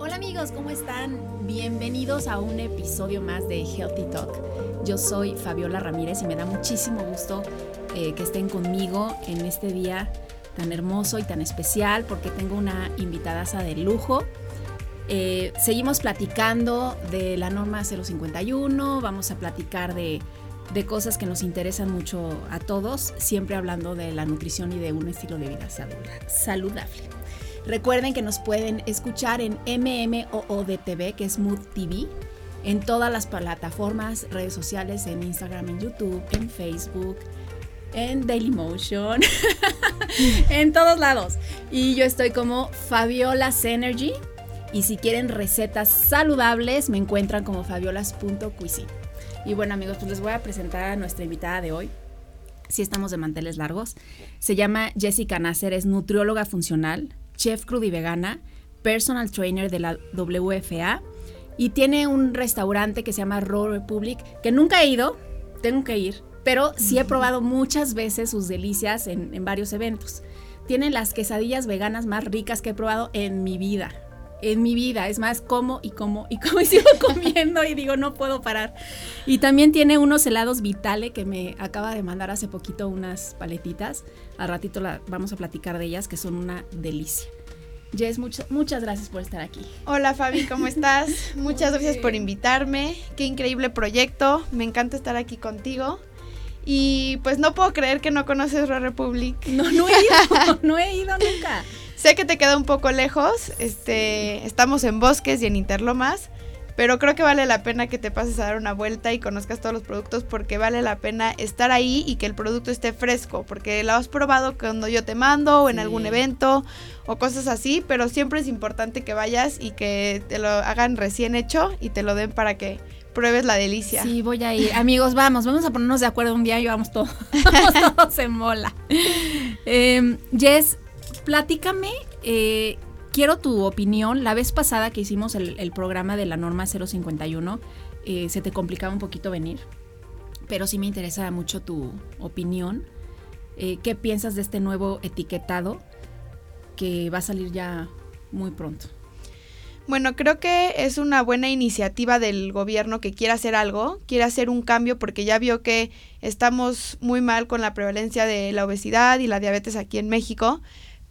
Hola amigos, ¿cómo están? Bienvenidos a un episodio más de Healthy Talk. Yo soy Fabiola Ramírez y me da muchísimo gusto eh, que estén conmigo en este día tan hermoso y tan especial porque tengo una invitadaza de lujo. Eh, seguimos platicando de la norma 051, vamos a platicar de, de cosas que nos interesan mucho a todos, siempre hablando de la nutrición y de un estilo de vida saludable. Recuerden que nos pueden escuchar en MMOODTV, que es Mood TV, en todas las plataformas, redes sociales, en Instagram, en YouTube, en Facebook, en Dailymotion, en todos lados. Y yo estoy como Fabiola Synergy. Y si quieren recetas saludables, me encuentran como fabiolas.cuisine. Y bueno amigos, pues les voy a presentar a nuestra invitada de hoy. Si estamos de manteles largos. Se llama Jessica Nasser, es nutrióloga funcional, chef vegana, personal trainer de la WFA y tiene un restaurante que se llama Raw Republic, que nunca he ido, tengo que ir, pero sí he probado muchas veces sus delicias en, en varios eventos. Tiene las quesadillas veganas más ricas que he probado en mi vida en mi vida. Es más, como y como y como y sigo comiendo y digo, no puedo parar. Y también tiene unos helados Vitale que me acaba de mandar hace poquito unas paletitas. Al ratito la, vamos a platicar de ellas, que son una delicia. Jess, muchas gracias por estar aquí. Hola Fabi, ¿cómo estás? muchas gracias por invitarme. Qué increíble proyecto. Me encanta estar aquí contigo. Y pues no puedo creer que no conoces Raw Republic. No, no he ido, no he ido nunca. Sé que te queda un poco lejos, este, estamos en Bosques y en Interlomas, pero creo que vale la pena que te pases a dar una vuelta y conozcas todos los productos porque vale la pena estar ahí y que el producto esté fresco, porque lo has probado cuando yo te mando o en algún evento o cosas así, pero siempre es importante que vayas y que te lo hagan recién hecho y te lo den para que pruebes la delicia. Sí, voy a ir. Amigos, vamos, vamos a ponernos de acuerdo un día y vamos todos, vamos todos en mola. Eh, Jess, platícame, eh, quiero tu opinión. La vez pasada que hicimos el, programa de la norma 051, eh, se te complicaba un poquito venir, pero sí me interesa mucho tu opinión. Eh, ¿Qué piensas de este nuevo etiquetado que va a salir ya muy pronto? Bueno, creo que es una buena iniciativa del gobierno que quiere hacer algo, quiere hacer un cambio porque ya vio que estamos muy mal con la prevalencia de la obesidad y la diabetes aquí en México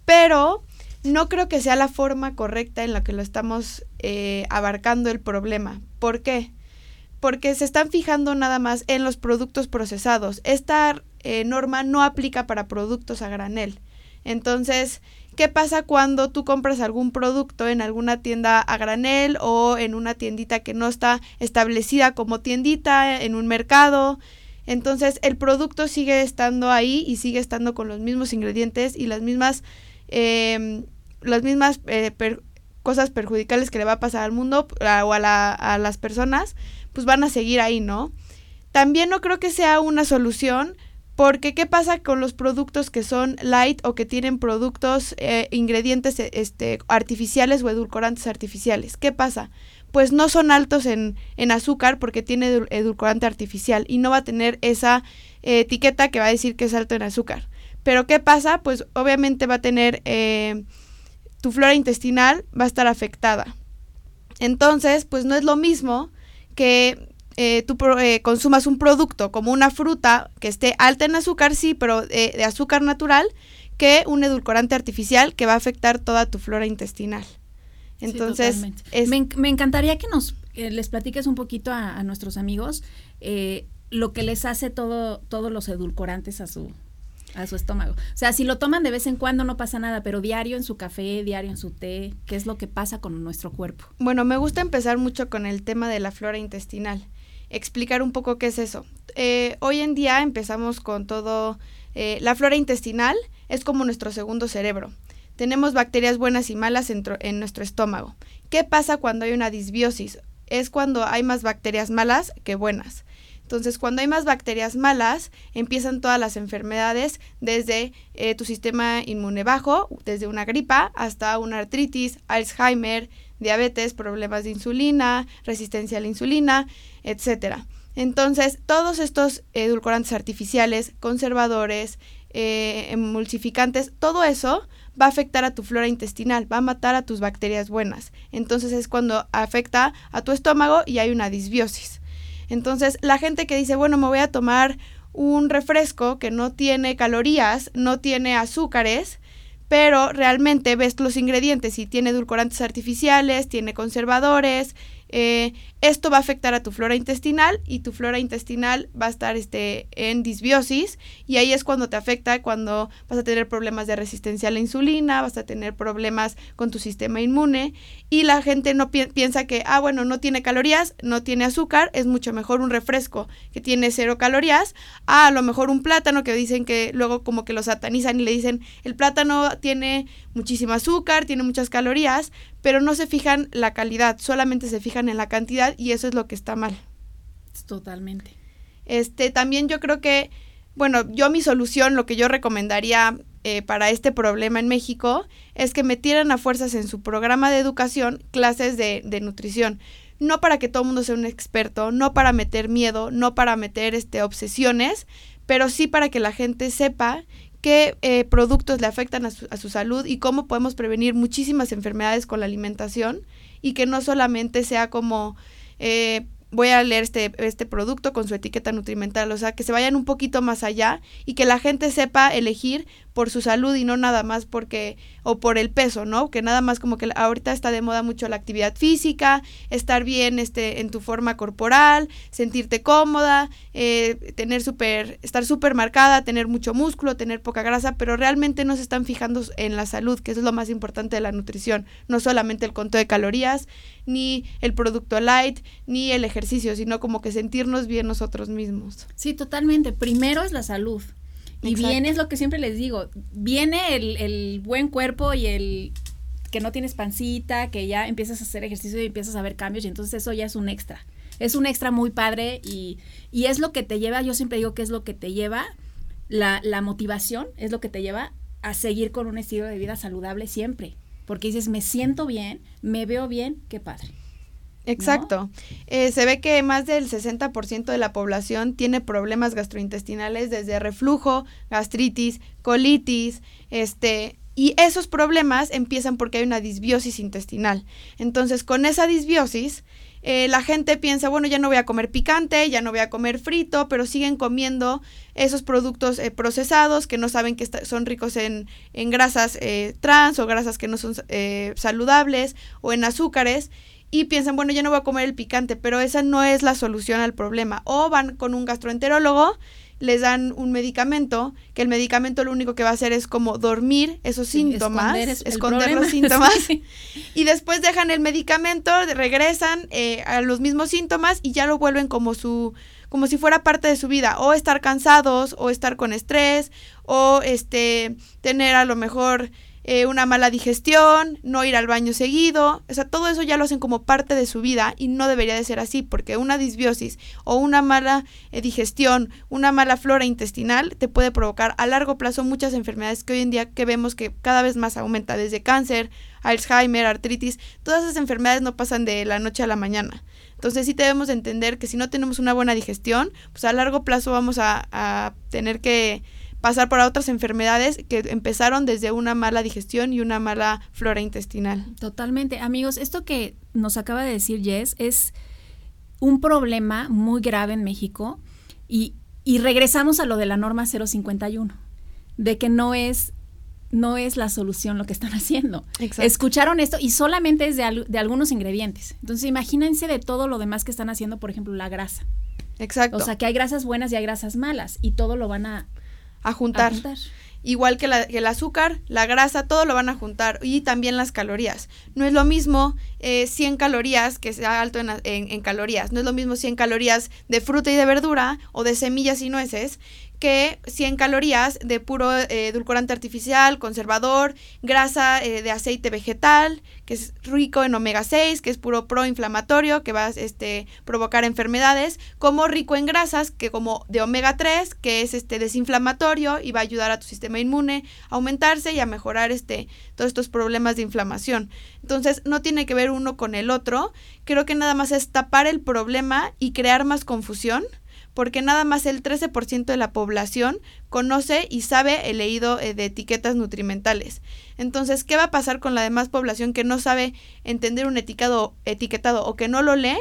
pero no creo que sea la forma correcta en la que lo estamos eh, abarcando el problema. ¿Por qué? Porque se están fijando nada más en los productos procesados. Esta eh, norma no aplica para productos a granel. Entonces, ¿qué pasa cuando tú compras algún producto en alguna tienda a granel o en una tiendita que no está establecida como tiendita en un mercado? Entonces, el producto sigue estando ahí y sigue estando con los mismos ingredientes y las mismas eh, las mismas eh, cosas perjudiciales que le va a pasar al mundo o a, a las personas, pues van a seguir ahí, ¿no? También no creo que sea una solución porque ¿qué pasa con los productos que son light o que tienen productos, eh, ingredientes este, artificiales o edulcorantes artificiales? ¿Qué pasa? Pues no son altos en, en azúcar porque tiene edulcorante artificial y no va a tener esa eh, etiqueta que va a decir que es alto en azúcar. Pero ¿qué pasa? Pues obviamente va a tener, eh, tu flora intestinal va a estar afectada. Entonces, pues no es lo mismo que eh, tú eh, consumas un producto como una fruta que esté alta en azúcar, sí, pero de azúcar natural, que un edulcorante artificial que va a afectar toda tu flora intestinal. Entonces, me, encantaría que nos les platiques un poquito a, a nuestros amigos lo que les hace todo, todos los edulcorantes a su, a su estómago. O sea, si lo toman de vez en cuando no pasa nada, pero diario en su café, diario en su té, ¿qué es lo que pasa con nuestro cuerpo? Bueno, me gusta empezar mucho con el tema de la flora intestinal. Explicar un poco qué es eso. Eh, hoy en día empezamos con todo... Eh, la flora intestinal es como nuestro segundo cerebro. Tenemos bacterias buenas y malas en, en nuestro estómago. ¿Qué pasa cuando hay una disbiosis? Es cuando hay más bacterias malas que buenas. Entonces, cuando hay más bacterias malas, empiezan todas las enfermedades desde eh, tu sistema inmune bajo, desde una gripa hasta una artritis, Alzheimer, diabetes, problemas de insulina, resistencia a la insulina, etcétera. Entonces, todos estos edulcorantes artificiales, conservadores, eh, emulsificantes, todo eso va a afectar a tu flora intestinal, va a matar a tus bacterias buenas. Entonces es cuando afecta a tu estómago y hay una disbiosis. Entonces la gente que dice, bueno, me voy a tomar un refresco que no tiene calorías, no tiene azúcares, pero realmente ves los ingredientes y tiene edulcorantes artificiales, tiene conservadores, eh, esto va a afectar a tu flora intestinal y tu flora intestinal va a estar este, en disbiosis y ahí es cuando te afecta, cuando vas a tener problemas de resistencia a la insulina, vas a tener problemas con tu sistema inmune y la gente no piensa que, ah, bueno, no tiene calorías, no tiene azúcar, es mucho mejor un refresco que tiene cero calorías, a lo mejor un plátano que dicen que luego como que lo satanizan y le dicen, el plátano tiene muchísimo azúcar, tiene muchas calorías, pero no se fijan la calidad, solamente se fijan en la cantidad y eso es lo que está mal. Totalmente. Este, también yo creo que, bueno, yo mi solución, lo que yo recomendaría eh, para este problema en México es que metieran a fuerzas en su programa de educación clases de, de nutrición. No para que todo el mundo sea un experto, no para meter miedo, no para meter este, obsesiones, pero sí para que la gente sepa qué eh, productos le afectan a su, a su, salud y cómo podemos prevenir muchísimas enfermedades con la alimentación y que no solamente sea como eh, voy a leer este, este producto con su etiqueta nutrimental, o sea, que se vayan un poquito más allá y que la gente sepa elegir por su salud y no nada más porque o por el peso, ¿no? Que nada más como que ahorita está de moda mucho la actividad física, estar bien este en tu forma corporal, sentirte cómoda, eh, tener súper estar súper marcada, tener mucho músculo, tener poca grasa, pero realmente no se están fijando en la salud, que es lo más importante de la nutrición, no solamente el conteo de calorías, ni el producto light, ni el ejercicio, sino como que sentirnos bien nosotros mismos. Sí, totalmente. Primero es la salud. Y viene, es lo que siempre les digo, viene el, el buen cuerpo y el que no tienes pancita, que ya empiezas a hacer ejercicio y empiezas a ver cambios y entonces eso ya es un extra. Es un extra muy padre y, y es lo que te lleva, yo siempre digo que es lo que te lleva, la, la motivación es lo que te lleva a seguir con un estilo de vida saludable siempre. Porque dices, me siento bien, me veo bien, qué padre. Exacto. Eh, se ve que más del 60% de la población tiene problemas gastrointestinales desde reflujo, gastritis, colitis, este, y esos problemas empiezan porque hay una disbiosis intestinal. Entonces, con esa disbiosis, eh, la gente piensa, bueno, ya no voy a comer picante, ya no voy a comer frito, pero siguen comiendo esos productos eh, procesados que no saben que son ricos en, en grasas trans o grasas que no son saludables o en azúcares y piensan, bueno, ya no voy a comer el picante, pero esa no es la solución al problema. O van con un gastroenterólogo, les dan un medicamento, que el medicamento lo único que va a hacer es como dormir esos síntomas, esconder, los síntomas, y después dejan el medicamento, regresan eh, a los mismos síntomas y ya lo vuelven como su como si fuera parte de su vida, o estar cansados, o estar con estrés, o este tener a lo mejor eh, una mala digestión, no ir al baño seguido, o sea, todo eso ya lo hacen como parte de su vida y no debería de ser así, porque una disbiosis o una mala eh, digestión, una mala flora intestinal te puede provocar a largo plazo muchas enfermedades que hoy en día que vemos que cada vez más aumenta, desde cáncer, Alzheimer, artritis, todas esas enfermedades no pasan de la noche a la mañana. Entonces sí debemos entender que si no tenemos una buena digestión, pues a largo plazo vamos a tener que pasar por otras enfermedades que empezaron desde una mala digestión y una mala flora intestinal. Totalmente. Amigos, esto que nos acaba de decir Jess es un problema muy grave en México y, y regresamos a lo de la norma 051, de que no es no es la solución lo que están haciendo. Escucharon esto y solamente es de, de, algunos ingredientes. Entonces imagínense de todo lo demás que están haciendo, por ejemplo, la grasa. Exacto. O sea, que hay grasas buenas y hay grasas malas y todo lo van a a juntar. Igual que, el azúcar, la grasa, todo lo van a juntar y también las calorías. No es lo mismo 100 eh, calorías que sea alto en, en, calorías. No es lo mismo 100 calorías de fruta y de verdura o de semillas y nueces que 100 calorías de puro eh, edulcorante artificial, conservador, grasa eh, de aceite vegetal, que es rico en omega 6, que es puro proinflamatorio, que va a este, provocar enfermedades, como rico en grasas, que como de omega 3, que es este desinflamatorio y va a ayudar a tu sistema inmune a aumentarse y a mejorar este, todos estos problemas de inflamación. Entonces, no tiene que ver uno con el otro, creo que nada más es tapar el problema y crear más confusión porque nada más el 13% de la población conoce y sabe el leído eh, de etiquetas nutrimentales. Entonces, ¿qué va a pasar con la demás población que no sabe entender un etiquetado, etiquetado o que no lo lee?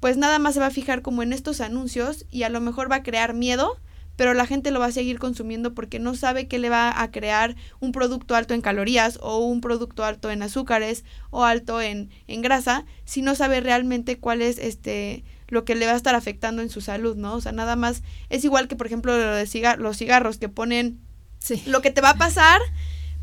Pues nada más se va a fijar como en estos anuncios y a lo mejor va a crear miedo pero la gente lo va a seguir consumiendo porque no sabe qué le va a crear un producto alto en calorías o un producto alto en azúcares o alto en, en grasa, si no sabe realmente cuál es este lo que le va a estar afectando en su salud, ¿no? O sea, nada más es igual que por ejemplo lo de los cigarros que ponen lo que te va a pasar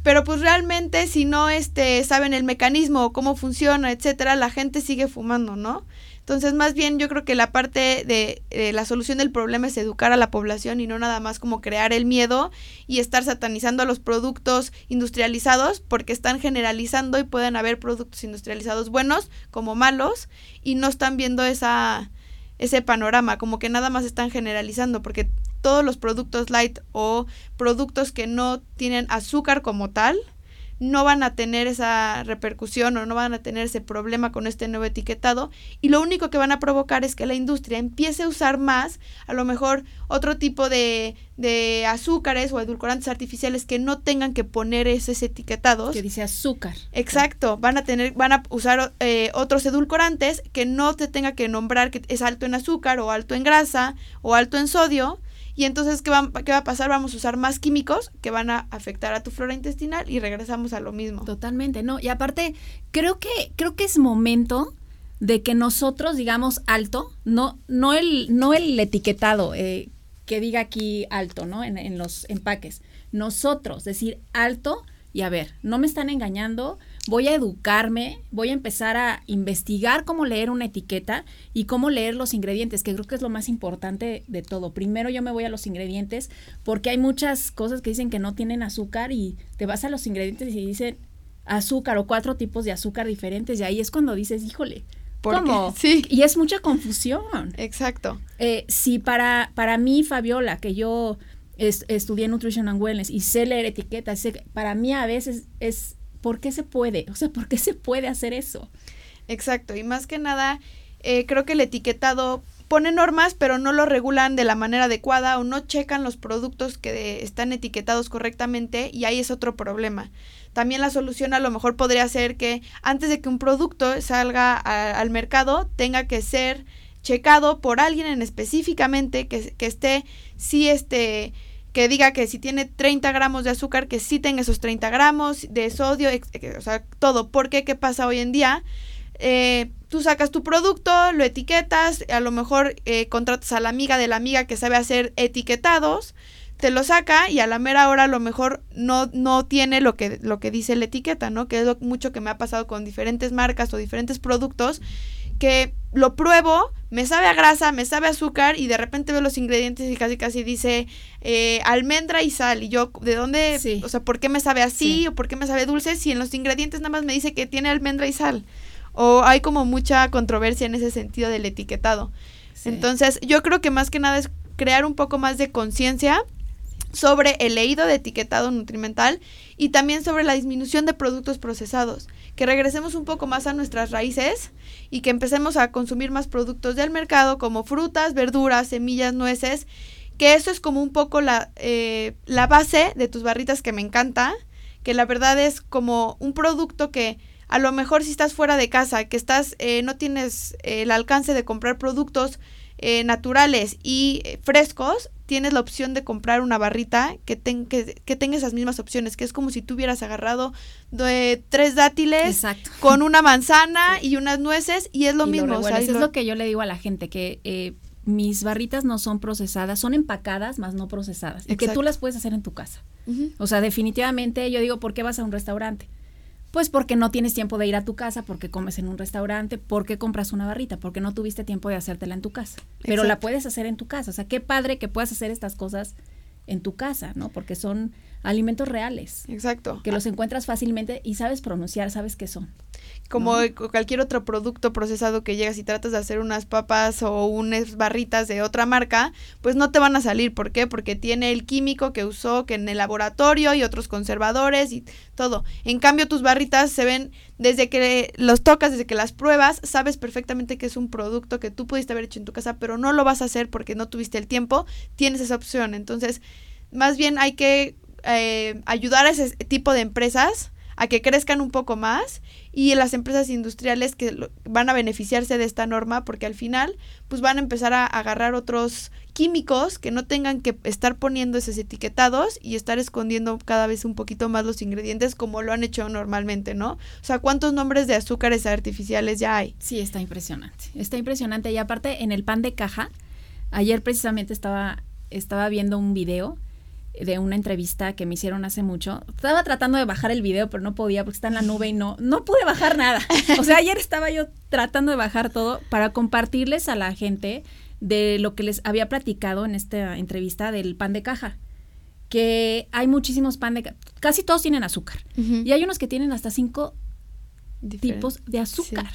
pero pues realmente si no este saben el mecanismo cómo funciona etcétera la gente sigue fumando no entonces, más bien yo creo que la parte de, la solución del problema es educar a la población y no nada más como crear el miedo y estar satanizando a los productos industrializados porque están generalizando y pueden haber productos industrializados buenos como malos y no están viendo esa ese panorama, como que nada más están generalizando porque todos los productos light o productos que no tienen azúcar como tal, no van a tener esa repercusión o no van a tener ese problema con este nuevo etiquetado. Y lo único que van a provocar es que la industria empiece a usar más a lo mejor otro tipo de, de azúcares o edulcorantes artificiales que no tengan que poner esos etiquetados. Que dice azúcar. Exacto. Van a tener van a usar eh, otros edulcorantes que no te tenga que nombrar que es alto en azúcar o alto en grasa o alto en sodio y entonces, ¿qué va, ¿qué va a pasar? Vamos a usar más químicos que van a afectar a tu flora intestinal y regresamos a lo mismo. Totalmente, ¿no? Y aparte, creo que, creo que es momento de que nosotros digamos alto, no, no, el, no el etiquetado eh, que diga aquí alto, ¿no? En, en los empaques. Nosotros, decir alto y a ver, no me están engañando, voy a educarme, voy a empezar a investigar cómo leer una etiqueta y cómo leer los ingredientes, que creo que es lo más importante de todo. Primero yo me voy a los ingredientes porque hay muchas cosas que dicen que no tienen azúcar y te vas a los ingredientes y dicen azúcar o cuatro tipos de azúcar diferentes y ahí es cuando dices, híjole, ¿Cómo? Sí. Y es mucha confusión. Exacto. Eh, si para, para mí, Fabiola, que yo estudié Nutrition and Wellness y sé leer etiquetas, para mí a veces es ¿por qué se puede? O sea, ¿por qué se puede hacer eso? Exacto, y más que nada, eh, creo que el etiquetado pone normas, pero no lo regulan de la manera adecuada o no checan los productos que están etiquetados correctamente y ahí es otro problema. También la solución a lo mejor podría ser que antes de que un producto salga al mercado tenga que ser checado por alguien en específicamente que, que esté, sí, este, que diga que si tiene 30 gramos de azúcar, que tenga esos 30 gramos de sodio, o sea, todo. Porque, ¿qué pasa hoy en día? Eh, tú sacas tu producto, lo etiquetas, a lo mejor eh, contratas a la amiga de la amiga que sabe hacer etiquetados, te lo saca y a la mera hora a lo mejor no, no tiene lo que, lo que dice la etiqueta, ¿no? Que es lo, mucho que me ha pasado con diferentes marcas o diferentes productos que lo pruebo, me sabe a grasa, me sabe a azúcar y de repente veo los ingredientes y casi casi dice eh, almendra y sal. Y yo, ¿de dónde? O sea, ¿por qué me sabe así o por qué me sabe dulce si en los ingredientes nada más me dice que tiene almendra y sal? O hay como mucha controversia en ese sentido del etiquetado. Entonces, yo creo que más que nada es crear un poco más de conciencia sobre el leído de etiquetado nutrimental y también sobre la disminución de productos procesados, que regresemos un poco más a nuestras raíces y que empecemos a consumir más productos del mercado como frutas, verduras, semillas, nueces, que eso es como un poco la, eh, la base de tus barritas que me encanta, que la verdad es como un producto que a lo mejor si estás fuera de casa, que estás, eh, no tienes el alcance de comprar productos eh, naturales y frescos, tienes la opción de comprar una barrita que, que, tenga esas mismas opciones, que es como si tú hubieras agarrado de tres dátiles con una manzana y unas nueces y es lo mismo. o es lo que yo le digo a la gente, que eh, mis barritas no son procesadas, son empacadas, más no procesadas, y que tú las puedes hacer en tu casa. O sea, definitivamente yo digo, ¿por qué vas a un restaurante? Pues porque no tienes tiempo de ir a tu casa, porque comes en un restaurante, porque compras una barrita, porque no tuviste tiempo de hacértela en tu casa. Pero la puedes hacer en tu casa. O sea, qué padre que puedas hacer estas cosas en tu casa, ¿no? Porque son alimentos reales. Exacto. Que los encuentras fácilmente y sabes pronunciar, sabes qué son. Como cualquier otro producto procesado que llegas y tratas de hacer unas papas o unas barritas de otra marca, pues no te van a salir. ¿Por qué? Porque tiene el químico que usó que en el laboratorio y otros conservadores y todo. En cambio, tus barritas se ven desde que los tocas, desde que las pruebas, sabes perfectamente que es un producto que tú pudiste haber hecho en tu casa, pero no lo vas a hacer porque no tuviste el tiempo. Tienes esa opción. Entonces, más bien hay que eh, ayudar a ese tipo de empresas a que crezcan un poco más y las empresas industriales que van a beneficiarse de esta norma porque al final pues van a empezar a agarrar otros químicos que no tengan que estar poniendo esos etiquetados y estar escondiendo cada vez un poquito más los ingredientes como lo han hecho normalmente, ¿no? O sea, ¿cuántos nombres de azúcares artificiales ya hay? Sí, está impresionante. Está impresionante y aparte en el pan de caja, ayer precisamente estaba estaba viendo un video de una entrevista que me hicieron hace mucho. Estaba tratando de bajar el video, pero no podía porque está en la nube y no, no pude bajar nada. O sea, ayer estaba yo tratando de bajar todo para compartirles a la gente de lo que les había platicado en esta entrevista del pan de caja. Que hay muchísimos pan de caja, casi todos tienen azúcar. Y hay unos que tienen hasta cinco tipos de azúcar.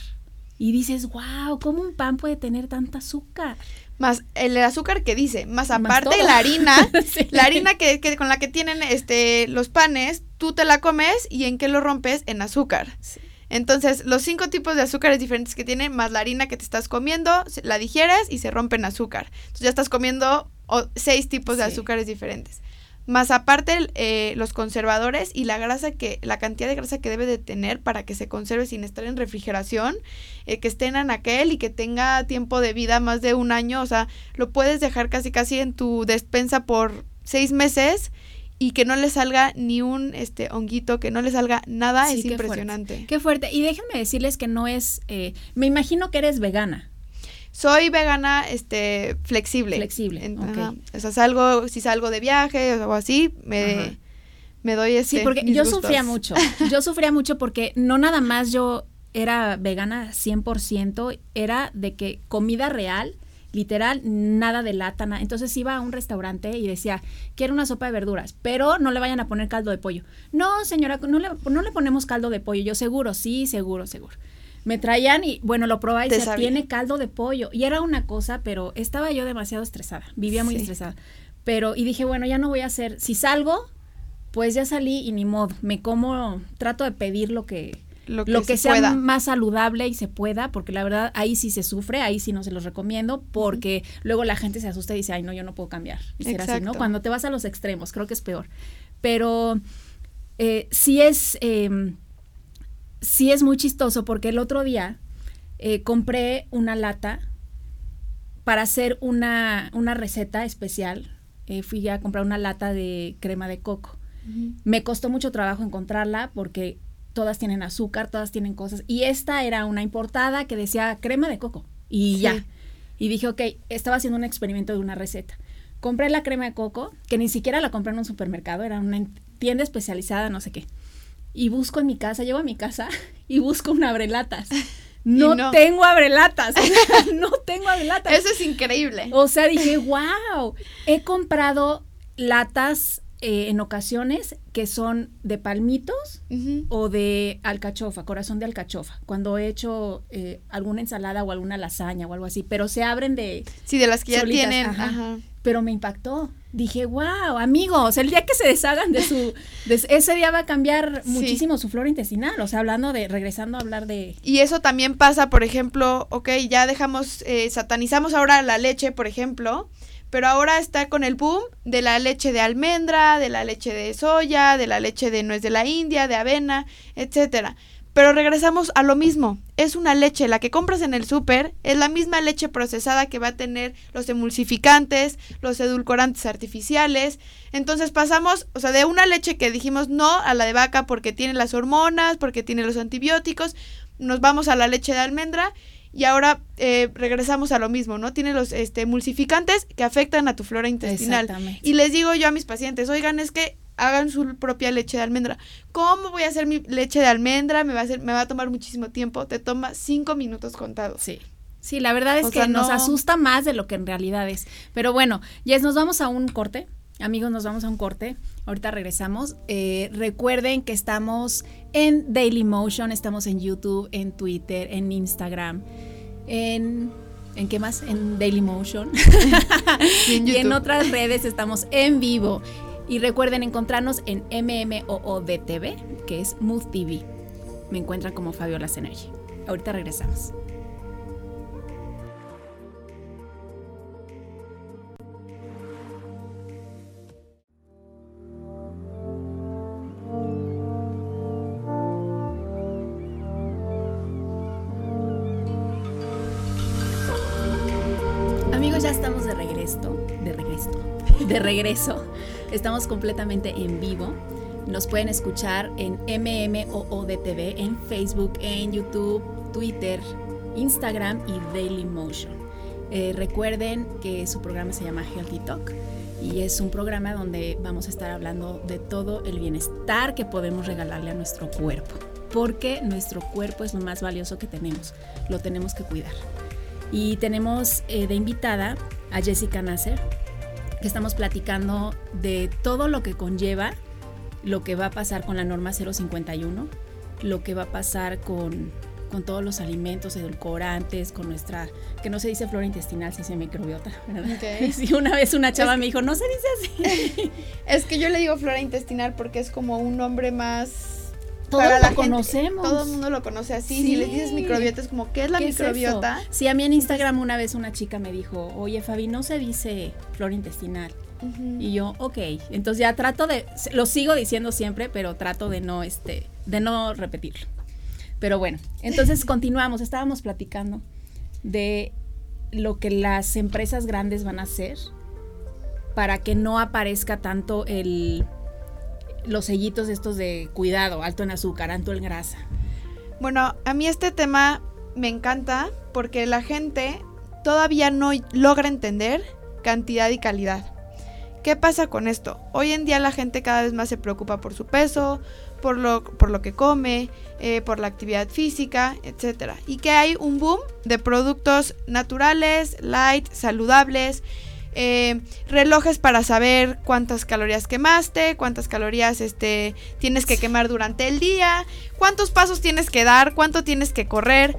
Y dices, wow, ¿cómo un pan puede tener tanta azúcar? Más el azúcar que dice, más aparte la harina, la harina que, con la que tienen este los panes, tú te la comes y en qué lo rompes en azúcar. Entonces, los cinco tipos de azúcares diferentes que tienen, más la harina que te estás comiendo, la digieres y se rompe en azúcar. Entonces ya estás comiendo seis tipos de azúcares diferentes más aparte eh, los conservadores y la grasa que la cantidad de grasa que debe de tener para que se conserve sin estar en refrigeración eh, que estén en aquel y que tenga tiempo de vida más de un año o sea lo puedes dejar casi casi en tu despensa por seis meses y que no le salga ni un este honguito, que no le salga nada, es impresionante. qué fuerte. Y déjenme decirles que no es, eh, me imagino que eres vegana. Soy vegana, este, flexible. Flexible, O sea, salgo, si salgo de viaje o algo así, me, me doy ese Sí, porque yo sufría mucho. Yo sufría mucho porque no nada más yo era vegana 100%, era de que comida real, literal, nada de lata, Entonces iba a un restaurante y decía, quiero una sopa de verduras, pero no le vayan a poner caldo de pollo. No, señora, no le, no le ponemos caldo de pollo. Yo seguro, sí, seguro, seguro me traían y bueno, lo probaba y decía, tiene caldo de pollo. Y era una cosa, pero estaba yo demasiado estresada, vivía muy estresada. Pero, y dije, bueno, ya no voy a hacer, si salgo, pues ya salí y ni modo, me como, trato de pedir lo que, lo que, sea más saludable y se pueda, porque la verdad ahí sí se sufre, ahí sí no se los recomiendo, porque luego la gente se asusta y dice, ay, no, yo no puedo cambiar. Y será así, ¿no? Cuando te vas a los extremos, creo que es peor. Pero eh, sí es... Eh, sí es muy chistoso porque el otro día eh, compré una lata para hacer una, una receta especial. Eh, fui a comprar una lata de crema de coco. Me costó mucho trabajo encontrarla porque todas tienen azúcar, todas tienen cosas. Y esta era una importada que decía crema de coco. Y ya. Y dije, ok, estaba haciendo un experimento de una receta. Compré la crema de coco, que ni siquiera la compré en un supermercado, era una tienda especializada, no sé qué y busco en mi casa, llego a mi casa y busco un abrelatas. No, no, tengo abrelatas, no tengo abrelatas. Eso es increíble. O sea, dije, wow, he comprado latas eh, en ocasiones que son de palmitos o de alcachofa, corazón de alcachofa, cuando he hecho eh, alguna ensalada o alguna lasaña o algo así, pero se abren de... Sí, de las que ya tienen. Ajá. Pero me impactó dije, wow, amigos, el día que se deshagan de su, ese día va a cambiar muchísimo su flora intestinal, o sea, hablando de, regresando a hablar de... Y eso también pasa, por ejemplo, ok, ya dejamos, eh, satanizamos ahora la leche, por ejemplo, pero ahora está con el boom de la leche de almendra, de la leche de soya, de la leche de nuez de la India, de avena, etcétera. Pero regresamos a lo mismo. Es una leche, la que compras en el súper, es la misma leche procesada que va a tener los emulsificantes, los edulcorantes artificiales. Entonces pasamos, o sea, de una leche que dijimos no a la de vaca porque tiene las hormonas, porque tiene los antibióticos, nos vamos a la leche de almendra y ahora eh, regresamos a lo mismo, ¿no? Tiene los este, emulsificantes que afectan a tu flora intestinal. Y les digo yo a mis pacientes, oigan, es que hagan su propia leche de almendra. ¿Cómo voy a hacer mi leche de almendra? Me va a, hacer, me va a tomar muchísimo tiempo. Te toma cinco minutos contados. Sí. Sí, la verdad es que nos asusta más de lo que en realidad es. Pero bueno, Jess, nos vamos a un corte Amigos, nos vamos a un corte. Ahorita regresamos. Eh, recuerden que estamos en Daily Motion, estamos en YouTube, en Twitter, en Instagram, en ¿En qué más? En Dailymotion. y, en otras redes estamos en vivo. Y recuerden encontrarnos en MMOODTV, que es Mood TV. Me encuentran como Fabiola Energy. Ahorita regresamos. De regreso. Estamos completamente en vivo. Nos pueden escuchar en MMOODTV, en Facebook, en YouTube, Twitter, Instagram y Dailymotion. Eh, recuerden que su programa se llama Healthy Talk y es un programa donde vamos a estar hablando de todo el bienestar que podemos regalarle a nuestro cuerpo, porque nuestro cuerpo es lo más valioso que tenemos, lo tenemos que cuidar. Y tenemos eh, de invitada a Jessica Nasser, que estamos platicando de todo lo que conlleva lo que va a pasar con la norma 051, lo que va a pasar con, con todos los alimentos edulcorantes, con nuestra, que no se dice flora intestinal, se dice microbiota, ¿verdad? Sí, una vez una chava me dijo, no se dice así. es que yo le digo flora intestinal porque es como un nombre más todos lo conocemos. todo el mundo lo conoce así. Si le dices microbiota, es como, ¿qué es la microbiota? sí, a mí en Instagram una vez una chica me dijo, oye Fabi, no se dice flora intestinal. Y yo, ok. Entonces ya trato de, lo sigo diciendo siempre, pero trato de no, este, de no repetirlo. Pero bueno, entonces continuamos. Estábamos platicando de lo que las empresas grandes van a hacer para que no aparezca tanto el los sellitos estos de cuidado, alto en azúcar, alto en grasa. Bueno, a mí este tema me encanta porque la gente todavía no logra entender cantidad y calidad. ¿Qué pasa con esto? Hoy en día la gente cada vez más se preocupa por su peso, por lo, por lo que come, eh, por la actividad física, etc. Y que hay un boom de productos naturales, light, saludables, eh, relojes para saber cuántas calorías quemaste, cuántas calorías este, tienes que quemar durante el día, cuántos pasos tienes que dar, cuánto tienes que correr.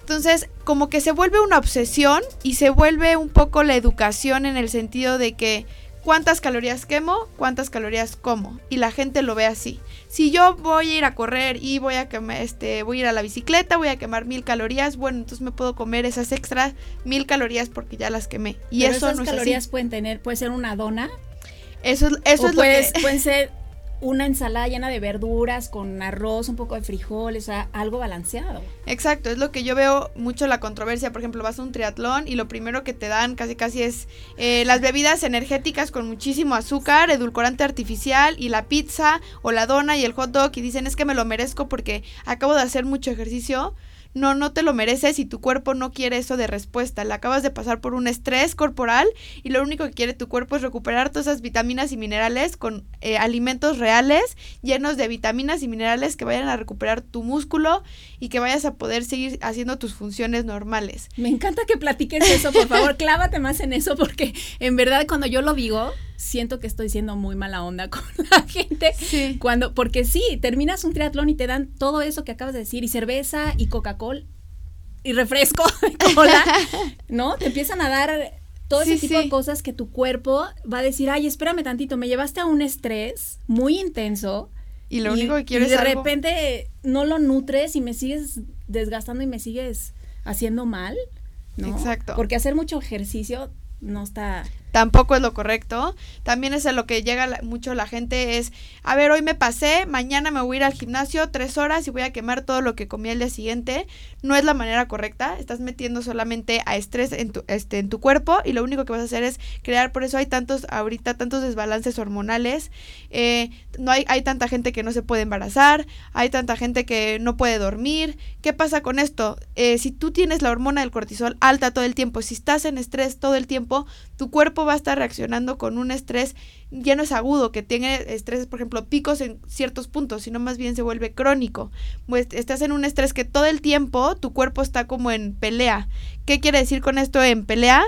Entonces, como que se vuelve una obsesión y se vuelve un poco la educación en el sentido de que cuántas calorías quemo, cuántas calorías como. Y la gente lo ve así si yo voy a ir a correr y voy a quemar, este, voy a ir a la bicicleta, voy a quemar mil calorías, bueno, entonces me puedo comer esas extras mil calorías porque ya las quemé. Y eso esas calorías pueden tener, puede ser una dona. Eso, eso es lo que... Pueden ser una ensalada llena de verduras con arroz, un poco de frijoles, o sea, algo balanceado. Exacto, es lo que yo veo mucho la controversia. Por ejemplo, vas a un triatlón y lo primero que te dan casi casi es eh, las bebidas energéticas con muchísimo azúcar, edulcorante artificial y la pizza o la dona y el hot dog y dicen es que me lo merezco porque acabo de hacer mucho ejercicio no, no te lo mereces y tu cuerpo no quiere eso de respuesta. Le acabas de pasar por un estrés corporal y lo único que quiere tu cuerpo es recuperar todas esas vitaminas y minerales con eh, alimentos reales, llenos de vitaminas y minerales que vayan a recuperar tu músculo y que vayas a poder seguir haciendo tus funciones normales. Me encanta que platiques eso, por favor, clávate más en eso porque en verdad cuando yo lo digo, siento que estoy siendo muy mala onda con la gente. Sí. Cuando, porque sí, terminas un triatlón y te dan todo eso que acabas de decir, y cerveza, y Coca-Cola, y refresco, y cola, ¿no? Te empiezan a dar todo ese tipo de cosas que tu cuerpo va a decir, ay, espérame tantito, me llevaste a un estrés muy intenso. Y lo único que quiero y de repente no lo nutres y me sigues desgastando y me sigues haciendo mal. ¿no? Exacto. Porque hacer mucho ejercicio no está tampoco es lo correcto. También es a lo que llega mucho la gente es, a ver, hoy me pasé, mañana me voy a ir al gimnasio tres horas y voy a quemar todo lo que comí el día siguiente. No es la manera correcta, estás metiendo solamente a estrés en tu, este, en tu cuerpo y lo único que vas a hacer es crear, por eso hay tantos, ahorita tantos desbalances hormonales, eh, no hay, hay tanta gente que no se puede embarazar, hay tanta gente que no puede dormir. ¿Qué pasa con esto? Eh, si tú tienes la hormona del cortisol alta todo el tiempo, si estás en estrés todo el tiempo, tu cuerpo va a estar reaccionando con un estrés ya no es agudo, que tiene estrés, por ejemplo, picos en ciertos puntos, sino más bien se vuelve crónico. Pues estás en un estrés que todo el tiempo tu cuerpo está como en pelea. ¿Qué quiere decir con esto en pelea?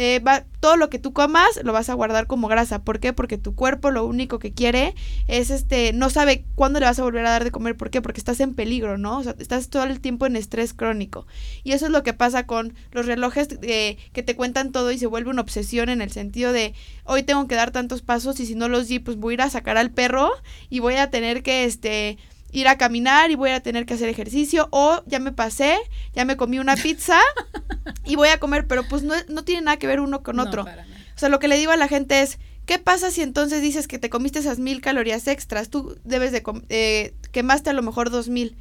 Eh, va, todo lo que tú comas lo vas a guardar como grasa. ¿Por qué? Porque tu cuerpo lo único que quiere es este, no sabe cuándo le vas a volver a dar de comer. ¿Por qué? Porque estás en peligro, ¿no? O sea, estás todo el tiempo en estrés crónico. Y eso es lo que pasa con los relojes eh, que te cuentan todo y se vuelve una obsesión en el sentido de hoy tengo que dar tantos pasos y si no los di, pues voy a ir a sacar al perro y voy a tener que, este, ir a caminar y voy a tener que hacer ejercicio o ya me pasé, ya me comí una pizza y voy a comer, pero pues no, no tiene nada que ver uno con otro. o sea, lo que le digo a la gente es, ¿qué pasa si entonces dices que te comiste esas mil calorías extras? Tú debes de, eh, quemaste a lo mejor dos mil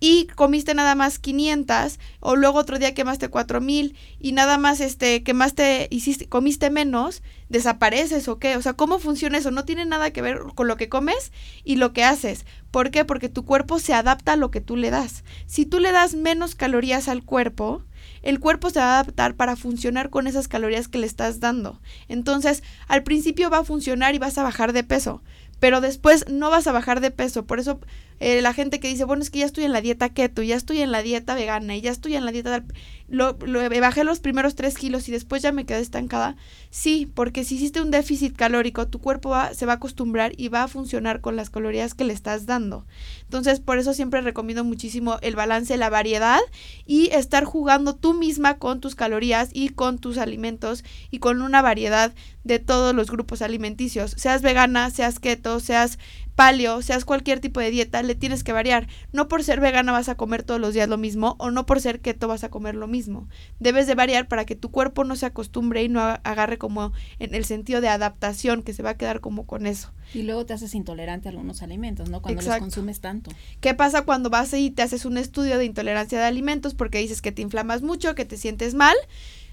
y comiste nada más 500 o luego otro día quemaste 4000 y nada más este quemaste hiciste comiste menos, desapareces o qué? O sea, ¿cómo funciona eso? No tiene nada que ver con lo que comes y lo que haces. ¿Por qué? Porque tu cuerpo se adapta a lo que tú le das. Si tú le das menos calorías al cuerpo, el cuerpo se va a adaptar para funcionar con esas calorías que le estás dando. Entonces, al principio va a funcionar y vas a bajar de peso, pero después no vas a bajar de peso. Por eso eh, la gente que dice, bueno, es que ya estoy en la dieta keto, ya estoy en la dieta vegana y ya estoy en la dieta... Lo, bajé los primeros tres kilos y después ya me quedé estancada. Sí, porque si hiciste un déficit calórico, tu cuerpo se va a acostumbrar y va a funcionar con las calorías que le estás dando. Entonces, por eso siempre recomiendo muchísimo el balance, la variedad y estar jugando tú misma con tus calorías y con tus alimentos y con una variedad de todos los grupos alimenticios. Seas vegana, seas keto, seas paleo, seas cualquier tipo de dieta, le tienes que variar. No por ser vegana vas a comer todos los días lo mismo o no por ser keto vas a comer lo mismo. Debes de variar para que tu cuerpo no se acostumbre y no agarre como en el sentido de adaptación, que se va a quedar como con eso. Y luego te haces intolerante a algunos alimentos, ¿no? Cuando los consumes tanto. ¿Qué pasa cuando vas y te haces un estudio de intolerancia de alimentos porque dices que te inflamas mucho, que te sientes mal?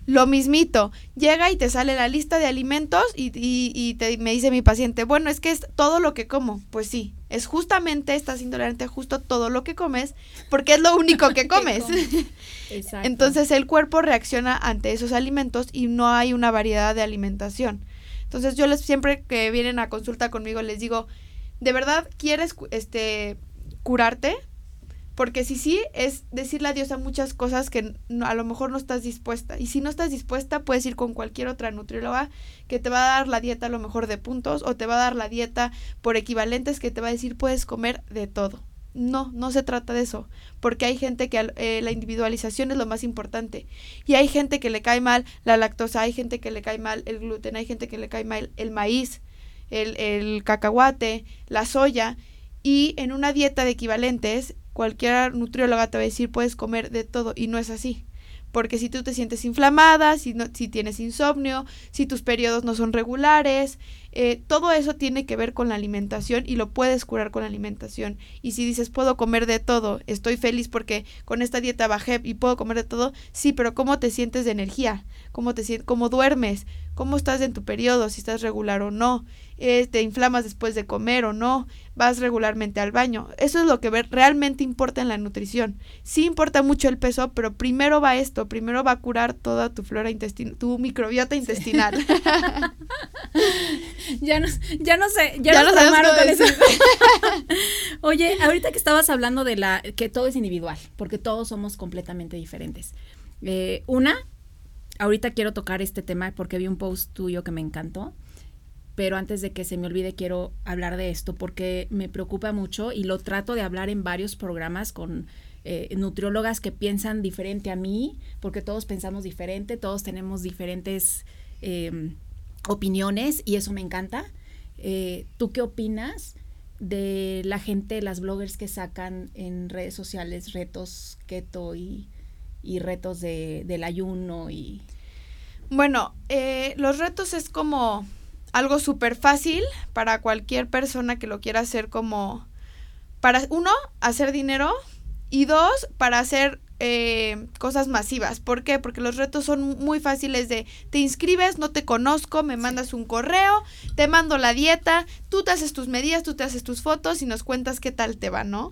Lo mismito, llega y te sale la lista de alimentos y, y, te, me dice mi paciente, bueno, es que es todo lo que como. Pues sí, es justamente, estás intolerante justo todo lo que comes, porque es lo único que comes. Entonces el cuerpo reacciona ante esos alimentos y no hay una variedad de alimentación. Entonces yo les siempre que vienen a consulta conmigo les digo, ¿de verdad quieres este curarte? Porque si sí, es decirle adiós a muchas cosas que a lo mejor no estás dispuesta. Y si no estás dispuesta, puedes ir con cualquier otra nutrióloga que te va a dar la dieta a lo mejor de puntos o te va a dar la dieta por equivalentes que te va a decir puedes comer de todo. No, no se trata de eso, porque hay gente que eh, la individualización es lo más importante. Y hay gente que le cae mal la lactosa, hay gente que le cae mal el gluten, hay gente que le cae mal el maíz, el, el cacahuate, la soya. Y en una dieta de equivalentes cualquier nutrióloga te va a decir puedes comer de todo y no es así. Porque si tú te sientes inflamada, si, no, si tienes insomnio, si tus periodos no son regulares, eh, todo eso tiene que ver con la alimentación y lo puedes curar con la alimentación. Y si dices, puedo comer de todo, estoy feliz porque con esta dieta bajé y puedo comer de todo, sí, pero ¿cómo te sientes de energía? ¿Cómo, te, cómo duermes? ¿Cómo estás en tu periodo? Si estás regular o no. Eh, ¿Te inflamas después de comer o no? ¿Vas regularmente al baño? Eso es lo que realmente importa en la nutrición. Sí importa mucho el peso, pero primero va esto, primero va a curar toda tu flora intestinal, tu microbiota intestinal. ya no, ya no sé, ya, nos con eso. Oye, ahorita que estabas hablando de la que todo es individual, porque todos somos completamente diferentes. Eh, una, ahorita quiero tocar este tema porque vi un post tuyo que me encantó, pero antes de que se me olvide quiero hablar de esto porque me preocupa mucho y lo trato de hablar en varios programas con eh, nutriólogas que piensan diferente a mí, porque todos pensamos diferente, todos tenemos diferentes em, opiniones y eso me encanta. Eh, ¿Tú qué opinas de la gente, las bloggers que sacan en redes sociales retos keto y, retos de, del ayuno y... Bueno, eh, los retos es como algo súper fácil para cualquier persona que lo quiera hacer como para uno hacer dinero y dos para hacer eh, cosas masivas. ¿Por qué? Porque los retos son muy fáciles de te inscribes, no te conozco, me mandas un correo, te mando la dieta, tú te haces tus medidas, tú te haces tus fotos y nos cuentas qué tal te va, ¿no?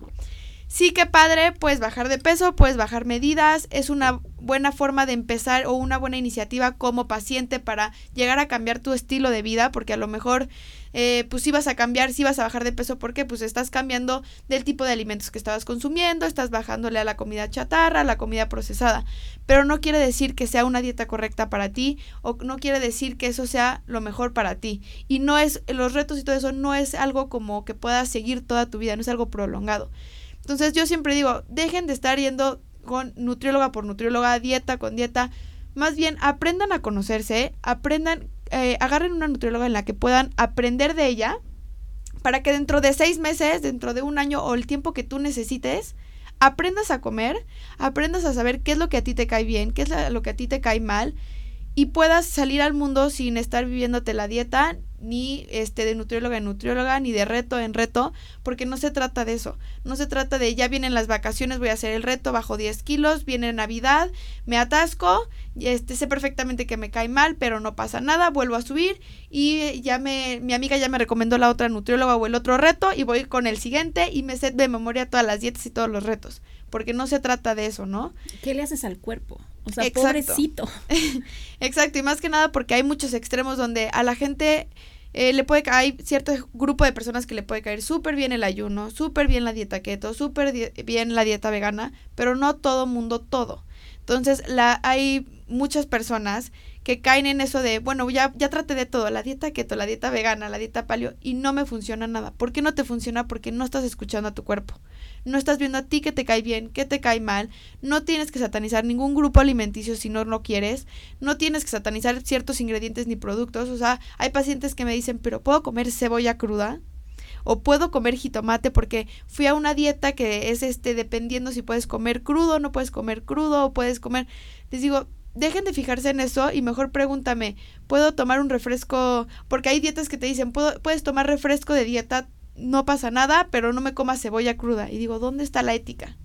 Sí que padre, puedes bajar de peso, puedes bajar medidas, es una buena forma de empezar o una buena iniciativa como paciente para llegar a cambiar tu estilo de vida, porque a lo mejor eh, pues sí vas a cambiar, sí vas a bajar de peso, porque pues estás cambiando del tipo de alimentos que estabas consumiendo, estás bajándole a la comida chatarra, a la comida procesada, pero no quiere decir que sea una dieta correcta para ti o no quiere decir que eso sea lo mejor para ti. Y no es, los retos y todo eso no es algo como que puedas seguir toda tu vida, no es algo prolongado. Entonces yo siempre digo, dejen de estar yendo con nutrióloga por nutrióloga, dieta con dieta. Más bien aprendan a conocerse, aprendan, eh, agarren una nutrióloga en la que puedan aprender de ella para que dentro de seis meses, dentro de un año o el tiempo que tú necesites, aprendas a comer, aprendas a saber qué es lo que a ti te cae bien, qué es lo que a ti te cae mal y puedas salir al mundo sin estar viviéndote la dieta ni este de nutrióloga en nutrióloga ni de reto en reto porque no se trata de eso. No se trata de ya vienen las vacaciones voy a hacer el reto bajo 10 kilos viene navidad me atasco este sé perfectamente que me cae mal pero no pasa nada vuelvo a subir y ya me mi amiga ya me recomendó la otra nutrióloga o el otro reto y voy con el siguiente y me sé de memoria todas las dietas y todos los retos porque no se trata de eso no qué le haces al cuerpo o sea, pobrecito. Exacto, y más que nada porque hay muchos extremos donde a la gente eh, le puede hay cierto grupo de personas que le puede caer súper bien el ayuno, súper bien la dieta keto, súper bien la dieta vegana, pero no todo mundo todo. Entonces, la, hay muchas personas que caen en eso de, bueno, ya, ya traté de todo, la dieta keto, la dieta vegana, la dieta paleo, y no me funciona nada. ¿Por qué no te funciona? Porque no estás escuchando a tu cuerpo no estás viendo a ti que te cae bien, que te cae mal, no tienes que satanizar ningún grupo alimenticio si no lo quieres, no tienes que satanizar ciertos ingredientes ni productos, o sea, hay pacientes que me dicen, pero ¿puedo comer cebolla cruda? o puedo comer jitomate porque fui a una dieta que es este dependiendo si puedes comer crudo, no puedes comer crudo o puedes comer. Les digo, dejen de fijarse en eso y mejor pregúntame, ¿puedo tomar un refresco? Porque hay dietas que te dicen, puedes tomar refresco de dieta no pasa nada, pero no me coma cebolla cruda. Y digo, ¿dónde está la ética?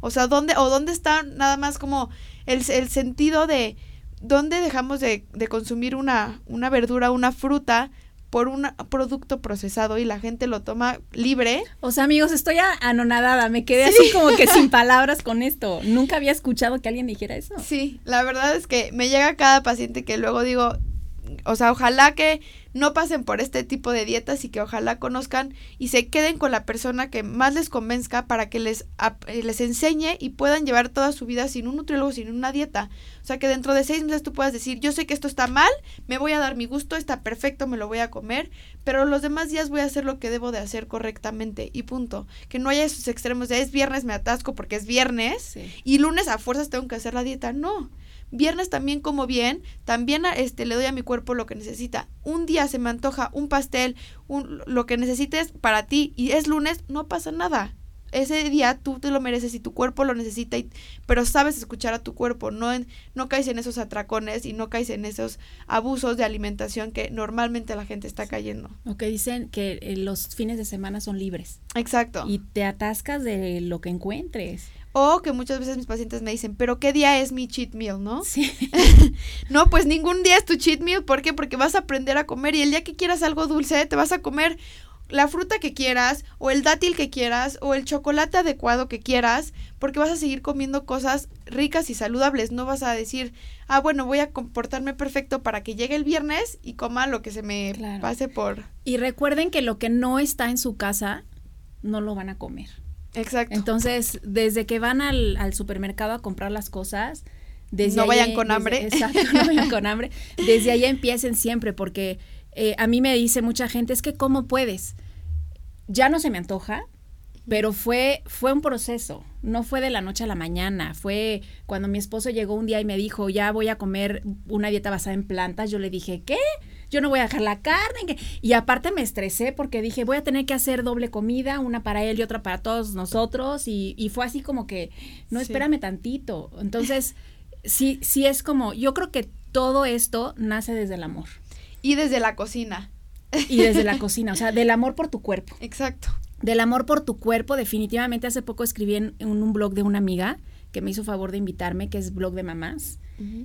O sea, ¿dónde, o dónde está nada más como el, el sentido de dónde dejamos de, de, consumir una, una verdura, una fruta por un producto procesado y la gente lo toma libre. O sea, amigos, estoy anonadada, me quedé así como que sin palabras con esto. Nunca había escuchado que alguien dijera eso. Sí, la verdad es que me llega cada paciente que luego digo, o sea, ojalá que no pasen por este tipo de dietas y que ojalá conozcan y se queden con la persona que más les convenzca para que les, eh, les enseñe y puedan llevar toda su vida sin un nutriólogo, sin una dieta. O sea, que dentro de seis meses tú puedas decir, yo sé que esto está mal, me voy a dar mi gusto, está perfecto, me lo voy a comer, pero los demás días voy a hacer lo que debo de hacer correctamente y punto. Que no haya esos extremos de es viernes, me atasco porque es viernes y lunes a fuerzas tengo que hacer la dieta. No Viernes también como bien, también este, le doy a mi cuerpo lo que necesita. Un día se me antoja un pastel, un, lo que necesites para ti y es lunes, no pasa nada. Ese día tú te lo mereces y tu cuerpo lo necesita, pero sabes escuchar a tu cuerpo, no, no caes en esos atracones y no caes en esos abusos de alimentación que normalmente la gente está cayendo. O que dicen que eh, los fines de semana son libres. Exacto. Y te atascas de lo que encuentres. O que muchas veces mis pacientes me dicen, pero ¿qué día es mi cheat meal, no? Sí. no, pues ningún día es tu cheat meal. ¿Por qué? Porque vas a aprender a comer y el día que quieras algo dulce, te vas a comer la fruta que quieras, o el dátil que quieras, o el chocolate adecuado que quieras, porque vas a seguir comiendo cosas ricas y saludables. No vas a decir, ah, bueno, voy a comportarme perfecto para que llegue el viernes y coma lo que se me pase por. Y recuerden que lo que no está en su casa, no lo van a comer. Exacto. Entonces, desde que van al, al supermercado a comprar las cosas, desde no vayan con hambre. Exacto, no vayan con hambre. Desde ahí empiecen siempre, porque eh, a mí me dice mucha gente, es que ¿cómo puedes? Ya no se me antoja, pero fue, fue un proceso, no fue de la noche a la mañana, fue cuando mi esposo llegó un día y me dijo, ya voy a comer una dieta basada en plantas, yo le dije, ¿qué? Yo no voy a dejar la carne. Y aparte me estresé porque dije, voy a tener que hacer doble comida, una para él y otra para todos nosotros. Y, y fue así como que, no, espérame tantito. Entonces, sí, sí es como, yo creo que todo esto nace desde el amor. Y desde la cocina. Y desde la cocina, o sea, del amor por tu cuerpo. Exacto. Del amor por tu cuerpo, definitivamente hace poco escribí en, un blog de una amiga que me hizo favor de invitarme, que es Blog de Mamás.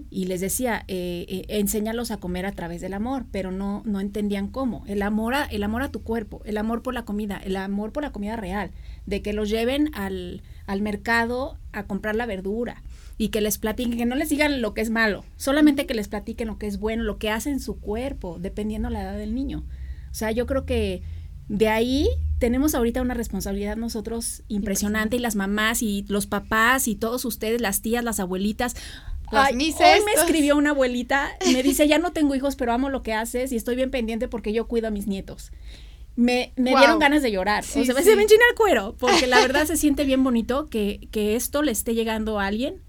Y les decía, eh, eh, enséñalos a comer a través del amor, pero no, no entendían cómo. El amor, a, el amor a tu cuerpo, el amor por la comida, el amor por la comida real, de que los lleven al, al mercado a comprar la verdura y que les platiquen, que no les digan lo que es malo, solamente que les platiquen lo que es bueno, lo que hace en su cuerpo, dependiendo la edad del niño. O sea, yo creo que de ahí tenemos ahorita una responsabilidad nosotros impresionante y las mamás y los papás y todos ustedes, las tías, las abuelitas. Hoy me escribió una abuelita me dice, ya no tengo hijos, pero amo lo que haces y estoy bien pendiente porque yo cuido a mis nietos. Me, dieron ganas de llorar. o sea, se me enchina el cuero, porque la verdad se siente bien bonito que, que esto le esté llegando a alguien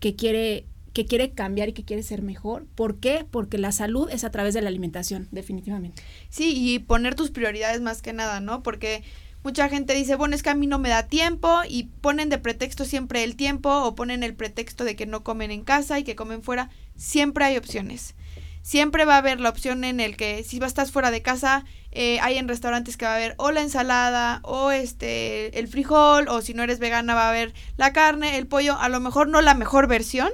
que quiere que quiere cambiar y que quiere ser mejor. ¿Por qué? Porque la salud es a través de la alimentación, definitivamente. Sí, y poner tus prioridades más que nada, ¿no? Porque mucha gente dice, bueno, es que a mí no me da tiempo y ponen de pretexto siempre el tiempo o ponen el pretexto de que no comen en casa y que comen fuera. Siempre hay opciones. Siempre va a haber la opción en el que si estás fuera de casa, eh, hay en restaurantes que va a haber o la ensalada o este el frijol o si no eres vegana va a haber la carne, el pollo, a lo mejor no la mejor versión,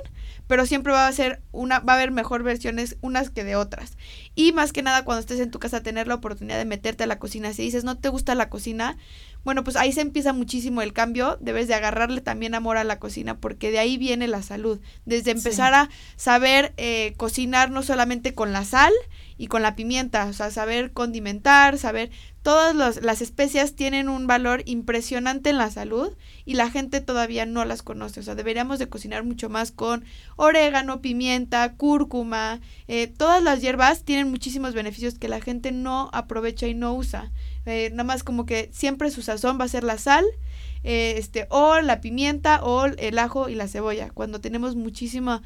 pero siempre va a ser una, va a haber mejor versiones unas que de otras. Y más que nada cuando estés en tu casa tener la oportunidad de meterte a la cocina. Si dices no te gusta la cocina, bueno, pues ahí se empieza muchísimo el cambio. Debes de agarrarle también amor a la cocina porque de ahí viene la salud. Desde empezar a saber eh, cocinar no solamente con la sal y con la pimienta, o sea, saber condimentar, saber Todas las especias tienen un valor impresionante en la salud y la gente todavía no las conoce. O sea, deberíamos de cocinar mucho más con orégano, pimienta, cúrcuma. Eh, todas las hierbas tienen muchísimos beneficios que la gente no aprovecha y no usa. Eh, nada más como que siempre su sazón va a ser la sal, eh, este, o la pimienta, o el ajo y la cebolla. Cuando tenemos muchísima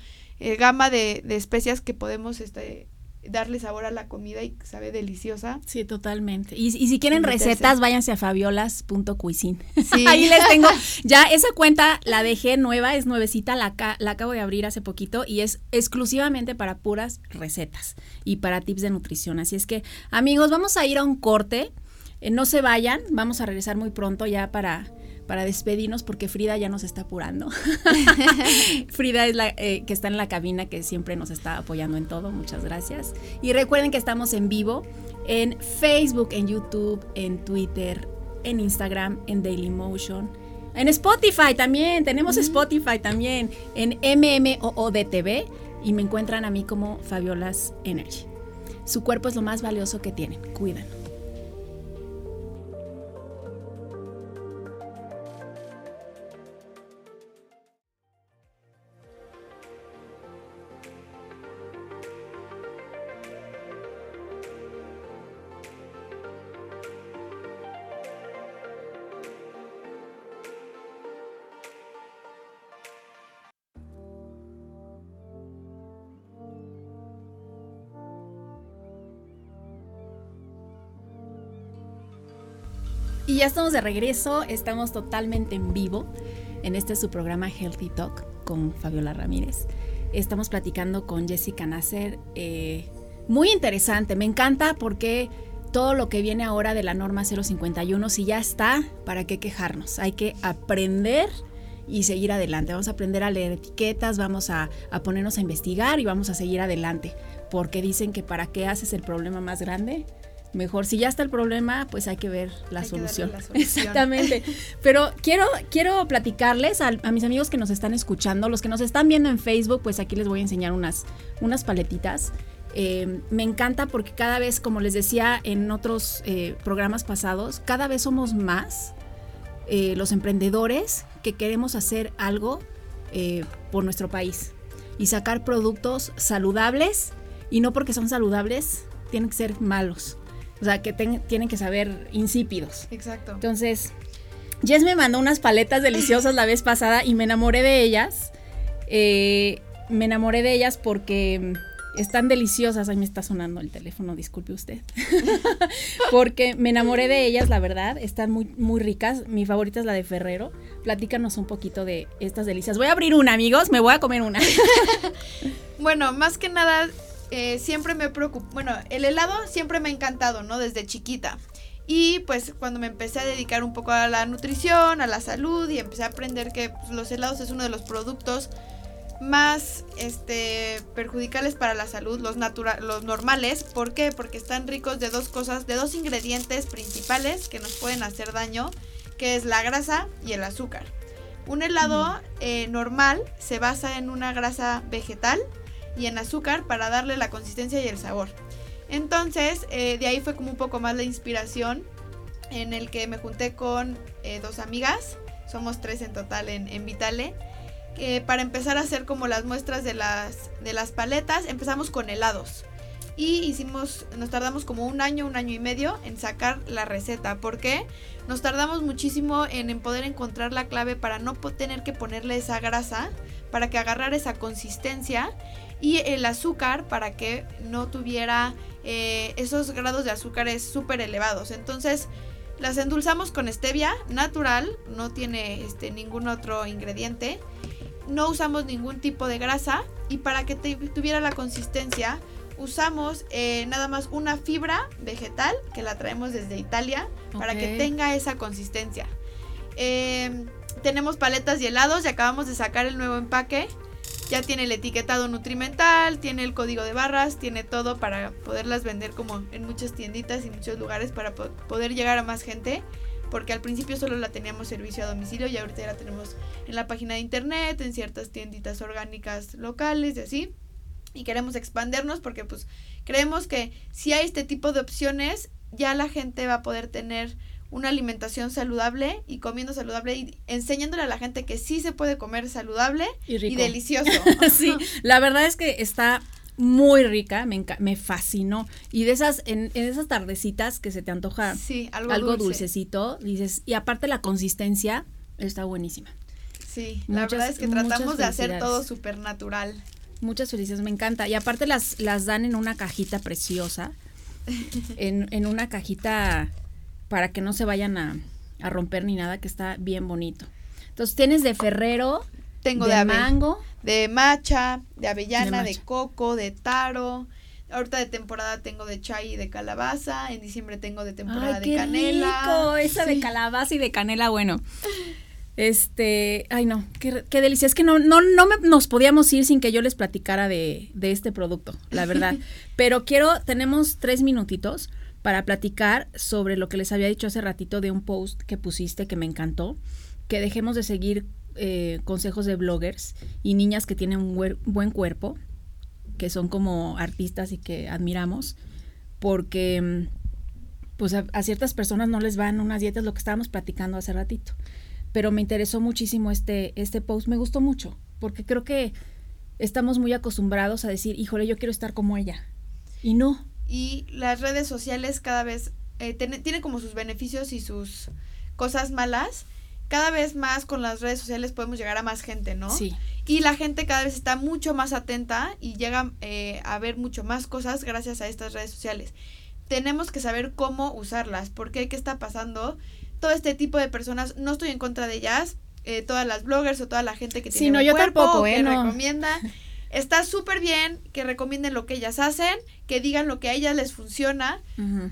gama de, de especias que podemos este, darle sabor a la comida y sabe deliciosa. Sí, totalmente. Y, y si quieren recetas, váyanse a fabiolas.cuisine. Sí. Ahí les tengo. Ya esa cuenta la dejé nueva, es nuevecita, la, la acabo de abrir hace poquito y es exclusivamente para puras recetas y para tips de nutrición. Así es que, amigos, vamos a ir a un corte. Eh, no se vayan, vamos a regresar muy pronto ya para para despedirnos porque Frida ya nos está apurando. Frida es la eh, que está en la cabina que siempre nos está apoyando en todo. Muchas gracias. Y recuerden que estamos en vivo en Facebook, en YouTube, en Twitter, en Instagram, en Dailymotion. En Spotify también, tenemos Spotify también, en MMOODTV y me encuentran a mí como Fabiolas Energy. Su cuerpo es lo más valioso que tienen, cuídenlo. Y ya estamos de regreso, estamos totalmente en vivo en este su programa Healthy Talk con Fabiola Ramírez. Estamos platicando con Jessica Nasser. Eh, muy interesante, me encanta porque todo lo que viene ahora de la norma 051, si ya está, ¿para qué quejarnos? Hay que aprender y seguir adelante. Vamos a aprender a leer etiquetas, vamos a, a, ponernos a investigar y vamos a seguir adelante. Porque dicen que para qué haces el problema más grande, mejor. Si ya está el problema, pues hay que ver la, solución. Exactamente. Pero quiero, quiero platicarles a, mis amigos que nos están escuchando, los que nos están viendo en Facebook, pues aquí les voy a enseñar unas, unas paletitas. Eh, me encanta porque cada vez, como les decía en otros eh, programas pasados, cada vez somos más eh, los emprendedores que queremos hacer algo por nuestro país y sacar productos saludables y no porque son saludables tienen que ser malos. O sea, que tienen que saber insípidos. Exacto. Entonces, Jess me mandó unas paletas deliciosas la vez pasada y me enamoré de ellas. Eh, me enamoré de ellas porque están deliciosas. Ahí me está sonando el teléfono, disculpe usted. porque me enamoré de ellas, la verdad. Están muy, muy ricas. Mi favorita es la de Ferrero. Platícanos un poquito de estas delicias. Voy a abrir una, amigos. Me voy a comer una. bueno, más que nada, eh, siempre me preocupa, bueno, el helado siempre me ha encantado, ¿no? Desde chiquita. Y pues cuando me empecé a dedicar un poco a la nutrición, a la salud y empecé a aprender que pues, los helados es uno de los productos más este, perjudiciales para la salud, los, los normales. ¿Por qué? Porque están ricos de dos cosas, de dos ingredientes principales que nos pueden hacer daño, que es la grasa y el azúcar. Un helado eh, normal se basa en una grasa vegetal y en azúcar para darle la consistencia y el sabor. Entonces, eh, de ahí fue como un poco más la inspiración en el que me junté con eh, dos amigas, somos tres en total en, Vitale, para empezar a hacer como las muestras de las, de las paletas, empezamos con helados. Y hicimos, nos tardamos como un año, un año y medio en sacar la receta. ¿Por qué? Nos tardamos muchísimo en, en poder encontrar la clave para no tener que ponerle esa grasa, para que agarrara esa consistencia y el azúcar para que no tuviera eh, esos grados de azúcares súper elevados. Entonces las endulzamos con stevia natural, no tiene este, ningún otro ingrediente. No usamos ningún tipo de grasa y para que tuviera la consistencia usamos eh, nada más una fibra vegetal que la traemos desde Italia para que tenga esa consistencia. Eh, tenemos paletas y helados y acabamos de sacar el nuevo empaque ya tiene el etiquetado nutrimental, tiene el código de barras, tiene todo para poderlas vender como en muchas tienditas y muchos lugares para poder llegar a más gente. Porque al principio solo la teníamos servicio a domicilio y ahorita ya la tenemos en la página de internet, en ciertas tienditas orgánicas locales y así. Y queremos expandernos porque pues creemos que si hay este tipo de opciones, ya la gente va a poder tener una alimentación saludable y comiendo saludable y enseñándole a la gente que sí se puede comer saludable y, delicioso. sí, la verdad es que está muy rica, me, me fascinó. Y de esas, en, esas tardecitas que se te antoja algo, dulcecito, dices, y aparte la consistencia está buenísima. Sí, la verdad es que tratamos de hacer todo súper natural. Muchas felicidades, me encanta. Y aparte las, las dan en una cajita preciosa, en, en una cajita para que no se vayan a, romper ni nada, que está bien bonito. Entonces tienes de Ferrero, tengo de, mango, de macha, de avellana, de, coco, de taro. Ahorita de temporada tengo de chai y de calabaza. En diciembre tengo de temporada de canela. Rico, esa de calabaza y de canela, bueno. Este, ay no, qué, qué delicia. Es que no, no, no nos podíamos ir sin que yo les platicara de, de este producto, la verdad. Pero quiero, tenemos tres minutitos para platicar sobre lo que les había dicho hace ratito de un post que pusiste que me encantó, que dejemos de seguir eh, consejos de bloggers y niñas que tienen un buen cuerpo, que son como artistas y que admiramos, porque mm, pues a, ciertas personas no les van unas dietas, lo que estábamos platicando hace ratito. Pero me interesó muchísimo este, este post, me gustó mucho, porque creo que estamos muy acostumbrados a decir, híjole, yo quiero estar como ella. Y no, y las redes sociales cada vez eh, tienen como sus beneficios y sus cosas malas. Cada vez más con las redes sociales podemos llegar a más gente, ¿no? Sí. Y la gente cada vez está mucho más atenta y llega eh, a ver mucho más cosas gracias a estas redes sociales. Tenemos que saber cómo usarlas, porque qué está pasando. Todo este tipo de personas, no estoy en contra de ellas, eh, todas las bloggers o toda la gente que tiene sí, no, yo tampoco, ¿eh? que recomienda Está súper bien que recomienden lo que ellas hacen, que digan lo que a ellas les funciona,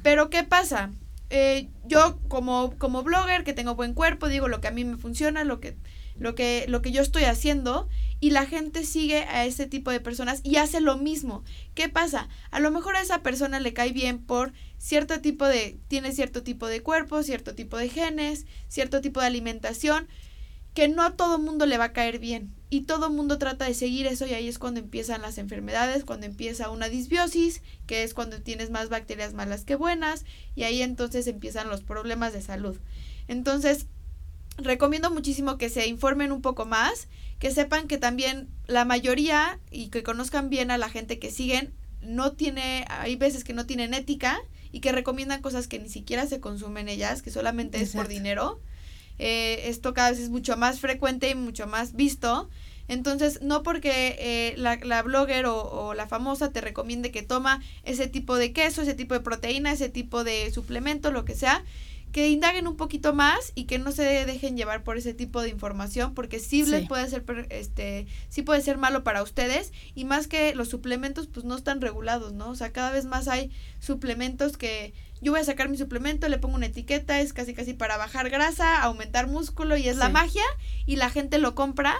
pero ¿qué pasa? Eh, yo como, como blogger que tengo buen cuerpo, digo lo que a mí me funciona, lo que, lo que, lo que yo estoy haciendo, y la gente sigue a ese tipo de personas y hace lo mismo. ¿Qué pasa? A lo mejor a esa persona le cae bien por cierto tipo de, tiene cierto tipo de cuerpo, cierto tipo de genes, cierto tipo de alimentación, que no a todo mundo le va a caer bien y todo el mundo trata de seguir eso y ahí es cuando empiezan las enfermedades, cuando empieza una disbiosis, que es cuando tienes más bacterias malas que buenas y ahí entonces empiezan los problemas de salud. Entonces, recomiendo muchísimo que se informen un poco más, que sepan que también la mayoría y que conozcan bien a la gente que siguen no tiene, hay veces que no tienen ética y que recomiendan cosas que ni siquiera se consumen ellas, que solamente es por dinero eh, esto cada vez es mucho más frecuente y mucho más visto. Entonces, no porque eh, la, la, blogger o, la famosa te recomiende que toma ese tipo de queso, ese tipo de proteína, ese tipo de suplemento, lo que sea, que indaguen un poquito más y que no se dejen llevar por ese tipo de información porque sí, les puede ser este sí puede ser malo para ustedes y más que los suplementos pues no están regulados, ¿no? O sea, cada vez más hay suplementos que yo voy a sacar mi suplemento, le pongo una etiqueta, es casi casi para bajar grasa, aumentar músculo y es la magia y la gente lo compra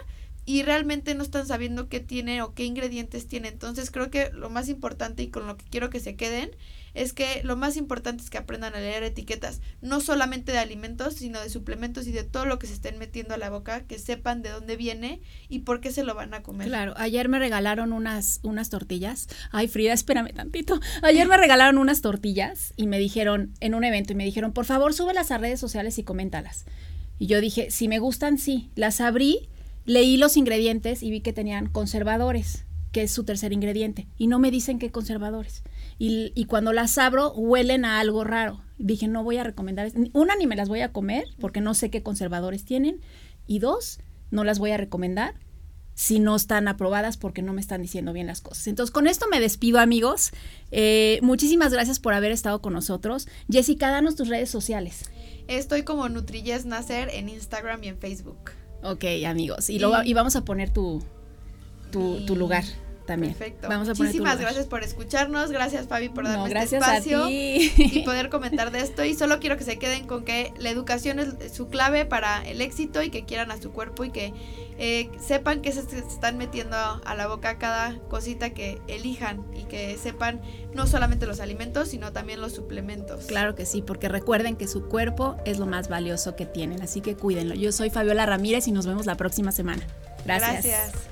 y realmente no están sabiendo qué tiene o qué ingredientes tiene. Entonces creo que lo más importante y con lo que quiero que se queden es que lo más importante es que aprendan a leer etiquetas, no solamente de alimentos, sino de suplementos y de todo lo que se estén metiendo a la boca, que sepan de dónde viene y por qué se lo van a comer. Claro, ayer me regalaron unas, unas tortillas. Ay, Frida, espérame tantito. Ayer me regalaron unas tortillas y me dijeron, en un evento, y me dijeron, por favor, súbelas a redes sociales y coméntalas. Y yo dije, si me gustan, sí. Las abrí, leí los ingredientes y vi que tenían conservadores que es su tercer ingrediente, y no me dicen qué conservadores. Y, y, cuando las abro, huelen a algo raro. Dije, no voy a recomendar. Una, ni me las voy a comer, porque no sé qué conservadores tienen. Y dos, no las voy a recomendar si no están aprobadas porque no me están diciendo bien las cosas. Entonces, con esto me despido, amigos. Eh, muchísimas gracias por haber estado con nosotros. Jessica, danos tus redes sociales. Estoy como Nutrilles Nacer en Instagram y en Facebook. Ok, amigos. Y, lo, y vamos a poner tu, tu, lugar también. Perfecto. Muchísimas gracias por escucharnos. Gracias, Fabi, por darme este espacio y poder comentar de esto. Y solo quiero que se queden con que la educación es su clave para el éxito y que quieran a su cuerpo y que eh, sepan que se, están metiendo a la boca cada cosita que elijan y que sepan no solamente los alimentos, sino también los suplementos. Claro que sí, porque recuerden que su cuerpo es lo más valioso que tienen, así que cuídenlo. Yo soy Fabiola Ramírez y nos vemos la próxima semana. Gracias. Gracias.